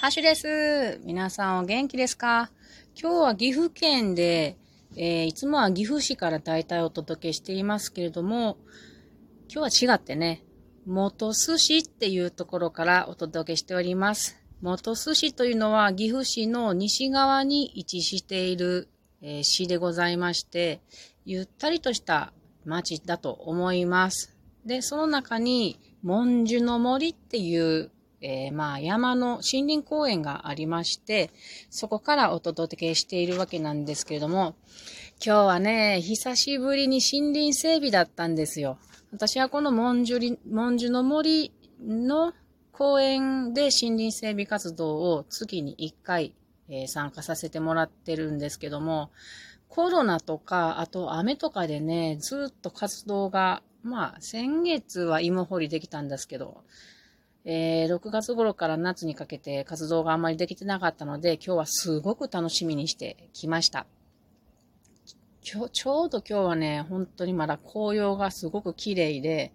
ハッシュです。皆さんお元気ですか？今日は岐阜県で、えー、いつもは岐阜市から大体お届けしていますけれども、今日は違ってね、元寿司っていうところからお届けしております。元寿司というのは岐阜市の西側に位置している、えー、市でございまして、ゆったりとした町だと思います。で、その中に、文殊の森っていうえー、まあ山の森林公園がありまして、そこからお届けしているわけなんですけれども、今日はね、久しぶりに森林整備だったんですよ。私はこの文殊文殊の森の公園で森林整備活動を月に1回、えー、参加させてもらってるんですけども、コロナとか、あと雨とかでね、ずっと活動が、まあ先月は芋掘りできたんですけど、えー、6月頃から夏にかけて活動があんまりできてなかったので、今日はすごく楽しみにしてきました。今日、ちょうど今日はね、本当にまだ紅葉がすごく綺麗で、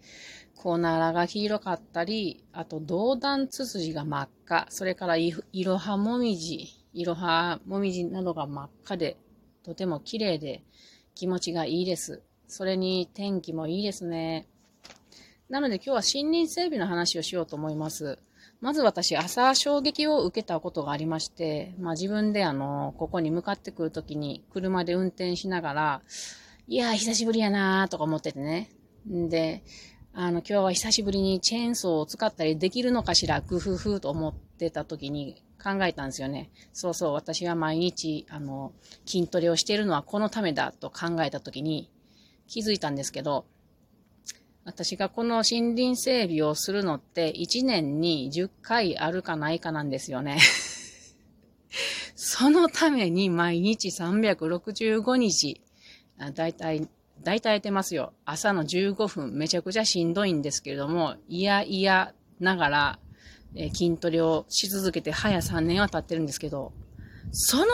コナラが黄色かったり、あと、銅弾ツツジが真っ赤、それからい、いろはもみじ、いろはもみじなどが真っ赤で、とても綺麗で、気持ちがいいです。それに天気もいいですね。なので今日は森林整備の話をしようと思います。まず私、朝衝撃を受けたことがありまして、まあ自分であの、ここに向かってくるときに車で運転しながら、いやー久しぶりやなーとか思っててね。んで、あの、今日は久しぶりにチェーンソーを使ったりできるのかしら、グフフと思ってた時に考えたんですよね。そうそう、私は毎日、あの、筋トレをしているのはこのためだと考えた時に気づいたんですけど、私がこの森林整備をするのって1年に10回あるかないかなんですよね。そのために毎日365日、だいたい、だいたいてますよ。朝の15分、めちゃくちゃしんどいんですけれども、いやいやながら、え筋トレをし続けて早3年は経ってるんですけど、その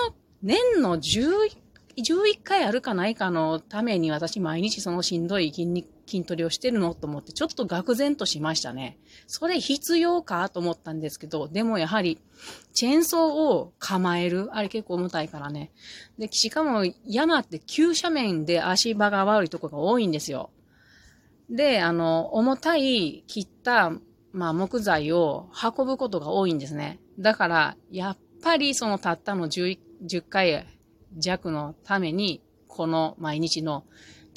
年の11 11回あるかないかのために私毎日そのしんどい筋肉、筋トレをしてるの？と思ってちょっと愕然としましたね。それ必要か？と思ったんですけど、でもやはり、チェーンソーを構える？あれ結構重たいからね。で、しかも山って急斜面で足場が悪いとこが多いんですよ。で、あの、重たい切った、まあ木材を運ぶことが多いんですね。だから、やっぱりそのたったの 10, 10回弱のために、この毎日の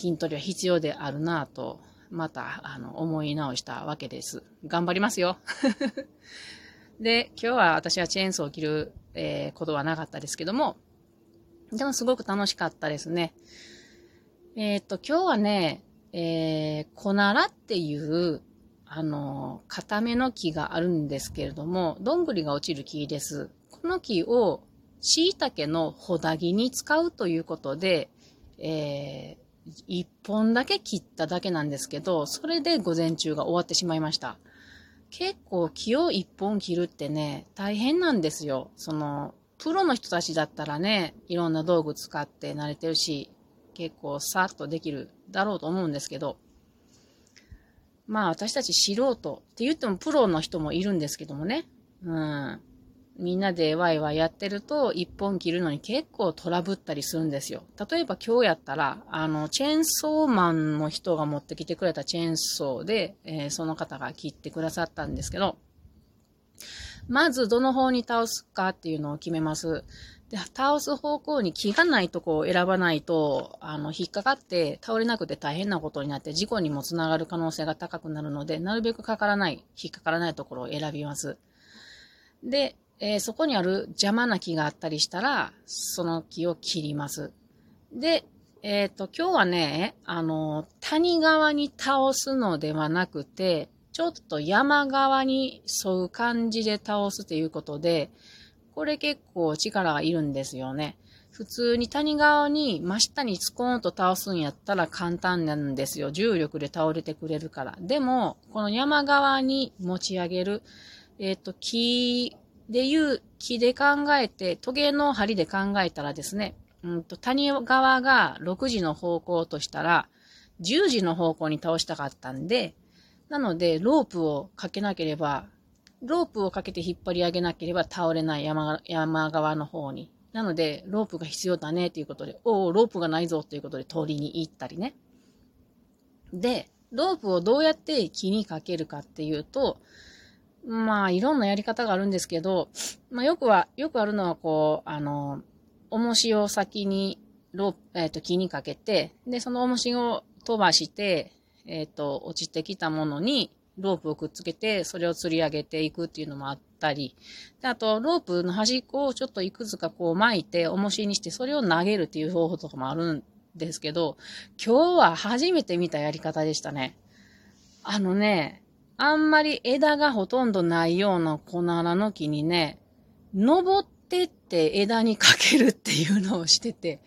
筋トレは必要であるなと、また、あの、思い直したわけです。頑張りますよ。で、今日は私はチェーンソーを切る、えー、ことはなかったですけども、でもすごく楽しかったですね。えっ、と、今日はね、えー、コナラっていう、あの、固めの木があるんですけれども、どんぐりが落ちる木です。この木を椎茸のほだぎに使うということで、えー、一本だけ切っただけなんですけど、それで午前中が終わってしまいました。結構木を一本切るってね、大変なんですよ。その、プロの人たちだったらね、いろんな道具使って慣れてるし、結構さっとできるだろうと思うんですけど、まあ私たち素人って言ってもプロの人もいるんですけどもね、うん。みんなでワイワイやってると、一本切るのに結構トラブったりするんですよ。例えば今日やったら、あの、チェーンソーマンの人が持ってきてくれたチェーンソーで、えー、その方が切ってくださったんですけど、まずどの方に倒すかっていうのを決めます。で、倒す方向に木がないとこを選ばないと、あの、引っかかって倒れなくて大変なことになって事故にもつながる可能性が高くなるので、なるべくかからない、引っかからないところを選びます。で、えー、そこにある邪魔な木があったりしたら、その木を切ります。で、えっ、ー、と、今日はね、あの、谷側に倒すのではなくて、ちょっと山側に沿う感じで倒すということで、これ結構力がいるんですよね。普通に谷側に真下にスコーンと倒すんやったら簡単なんですよ。重力で倒れてくれるから。でも、この山側に持ち上げる、えっ、ー、と、木でいう木で考えて、トゲの針で考えたらですね、うんと、谷側が6時の方向としたら、10時の方向に倒したかったんで、なので、ロープをかけなければ、ロープをかけて引っ張り上げなければ倒れない山山側の方に。なので、ロープが必要だねということで、おお、ロープがないぞということで取りに行ったりね。で、ロープをどうやって木にかけるかっていうと、まあ、いろんなやり方があるんですけど、まあ、よくは、よくあるのは、こう、あの、重しを先に、ロープ、えっ、ー、と、木にかけて、で、その重しを飛ばして、えっ、ー、と、落ちてきたものに、ロープをくっつけて、それを釣り上げていくっていうのもあったり、であと、ロープの端っこをちょっといくつかこう巻いて、重しにして、それを投げるっていう方法とかもあるんですけど、今日は初めて見たやり方でしたね。あのね、あんまり枝がほとんどないようなコナラの木にね、登ってって枝にかけるっていうのをしてて、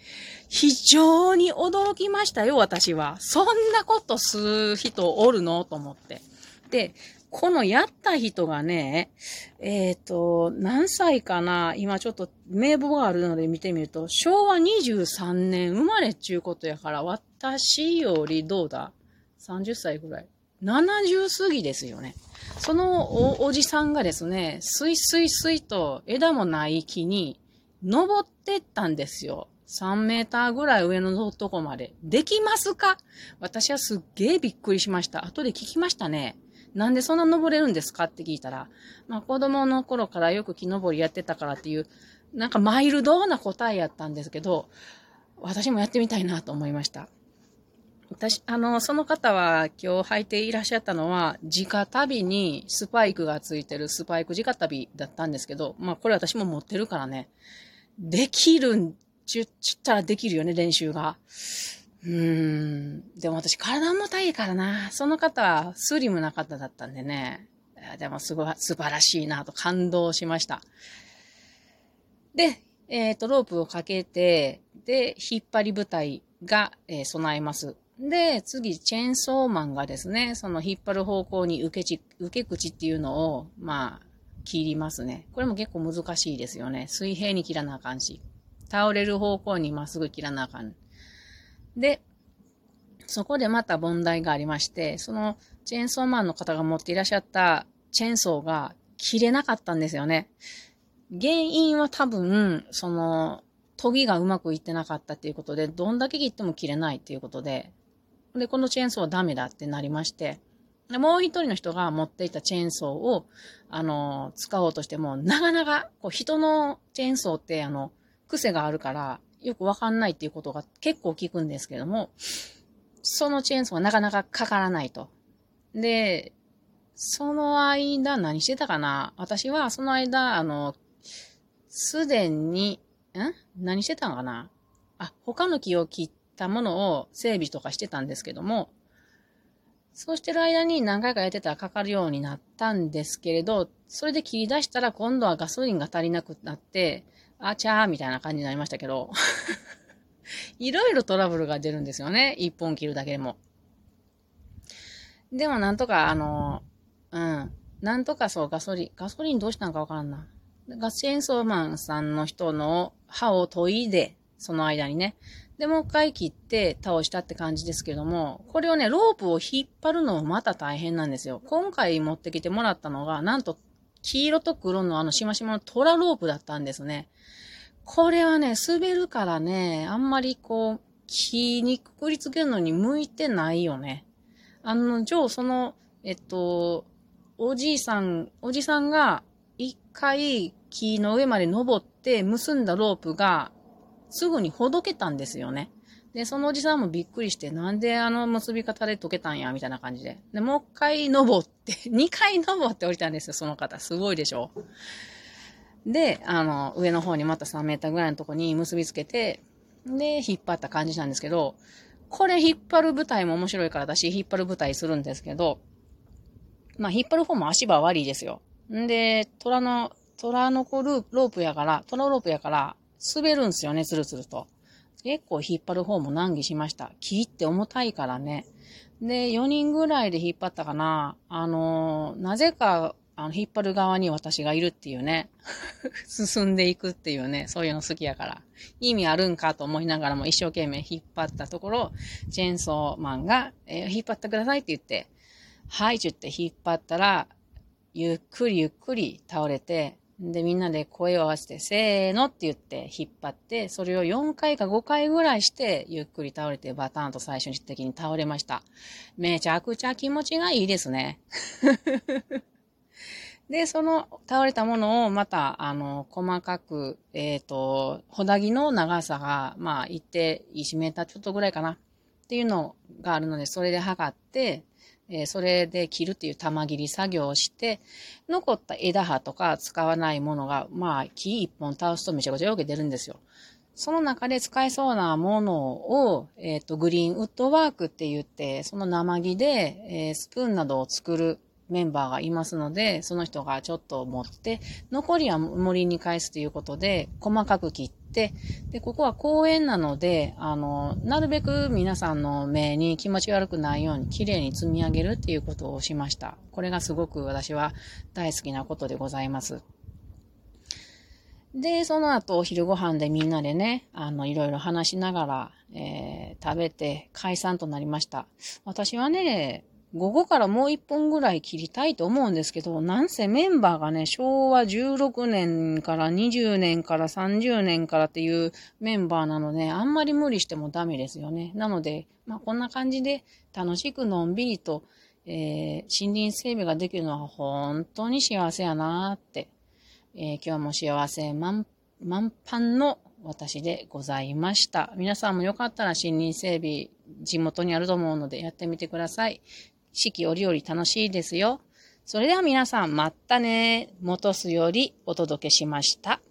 非常に驚きましたよ、私は。そんなことする人おるのと思って。で、このやった人がね、えっ、ー、と、何歳かな今ちょっと名簿があるので見てみると、昭和23年生まれっちゅうことやから、私よりどうだ ?30 歳ぐらい。70過ぎですよね。そのおじさんがですね、スイスイスイと枝もない木に登ってったんですよ。3メーターぐらい上のとこまで。できますか？私はすっげえびっくりしました。後で聞きましたね。なんでそんな登れるんですか？って聞いたら、まあ子供の頃からよく木登りやってたからっていう、なんかマイルドな答えやったんですけど、私もやってみたいなと思いました。私、あの、その方は今日履いていらっしゃったのは、直旅にスパイクがついてるスパイク直旅だったんですけど、まあこれ私も持ってるからね、できるんちゅ、ちゅったらできるよね、練習が。うーん。でも私体重たいからな。その方はスリムな方だったんでね。でもすごい、素晴らしいなと感動しました。で、えっ、ー、と、ロープをかけて、で、引っ張り部隊が、えー、備えます。で、次、チェーンソーマンがですね、その引っ張る方向に受けち、受け口っていうのを、まあ、切りますね。これも結構難しいですよね。水平に切らなあかんし。倒れる方向にまっすぐ切らなあかん。で、そこでまた問題がありまして、そのチェーンソーマンの方が持っていらっしゃったチェーンソーが切れなかったんですよね。原因は多分、その、研ぎがうまくいってなかったっていうことで、どんだけ切っても切れないっていうことで、で、このチェーンソーはダメだってなりまして、でもう一人の人が持っていたチェーンソーを、あの、使おうとしても、なかなか、こう、人のチェーンソーって、あの、癖があるから、よくわかんないっていうことが結構聞くんですけども、そのチェーンソーはなかなかかからないと。で、その間何してたかな？私はその間、あの、すでに、ん？何してたんかな？あ、他の木を切ったものを整備とかしてたんですけども、そうしてる間に何回かやってたらかかるようになったんですけれど、それで切り出したら今度はガソリンが足りなくなって、あちゃーみたいな感じになりましたけど、いろいろトラブルが出るんですよね。一本切るだけでも。でもなんとか、あの、うん。なんとかそうガソリン、ガソリンどうしたんかわからんな。ガチェーンソーマンさんの人の歯を研いで、その間にね。で、もう一回切って倒したって感じですけども、これをね、ロープを引っ張るのもまた大変なんですよ。今回持ってきてもらったのが、なんと黄色と黒のあのしましまのトラロープだったんですね。これはね、滑るからね、あんまりこう、木にくくりつけるのに向いてないよね。あの、ジョー、その、えっと、おじいさん、おじさんが一回木の上まで登って結んだロープがすぐにほどけたんですよね。で、そのおじさんもびっくりして、なんであの結び方で溶けたんや、みたいな感じで。で、もう一回登って、二回登って降りたんですよ、その方。すごいでしょで、あの、上の方にまた3メーターぐらいのとこに結びつけて、で、引っ張った感じなんですけど、これ引っ張る舞台も面白いから私引っ張る舞台するんですけど、まあ引っ張る方も足場悪いですよ。んで、虎の、虎の子ループロープやから、虎ロープやから、滑るんすよね、つるつると。結構引っ張る方も難儀しました。木って重たいからね。で、4人ぐらいで引っ張ったかな。あの、なぜかあの、引っ張る側に私がいるっていうね。進んでいくっていうね。そういうの好きやから。意味あるんかと思いながらも一生懸命引っ張ったところ、チェーンソーマンが、えー、引っ張ってくださいって言って、はいって言って引っ張ったら、ゆっくりゆっくり倒れて、で、みんなで声を合わせて、せーのって言って引っ張って、それを4回か5回ぐらいして、ゆっくり倒れて、バターンと最初に的に倒れました。めちゃくちゃ気持ちがいいですね。で、その倒れたものをまた、あの、細かく、えっ、ー、と、ほだぎの長さが、まあ、一定、1メーターちょっとぐらいかな。っていうのがあるので、それで測って、えー、それで切るっていう玉切り作業をして、残った枝葉とか使わないものが、まあ、木一本倒すとめちゃくちゃよく出るんですよ。その中で使えそうなものを、えっ、ー、と、グリーンウッドワークって言って、その生木で、えー、スプーンなどを作るメンバーがいますので、その人がちょっと持って、残りは森に返すということで、細かく切っ、で、ここは公園なので、あの、なるべく皆さんの目に気持ち悪くないように綺麗に積み上げるっていうことをしました。これがすごく私は大好きなことでございます。で、その後お昼ご飯でみんなでね、あの、いろいろ話しながら、えー、食べて解散となりました。私はね、午後からもう一本ぐらい切りたいと思うんですけど、なんせメンバーがね、昭和16年から20年から30年からっていうメンバーなので、あんまり無理してもダメですよね。なので、まあこんな感じで楽しくのんびりと、えー、森林整備ができるのは本当に幸せやなーって、えー、今日も幸せ満満帆の私でございました。皆さんもよかったら森林整備、地元にあると思うのでやってみてください。四季折々楽しいですよ。それでは皆さん、またね。元すよりお届けしました。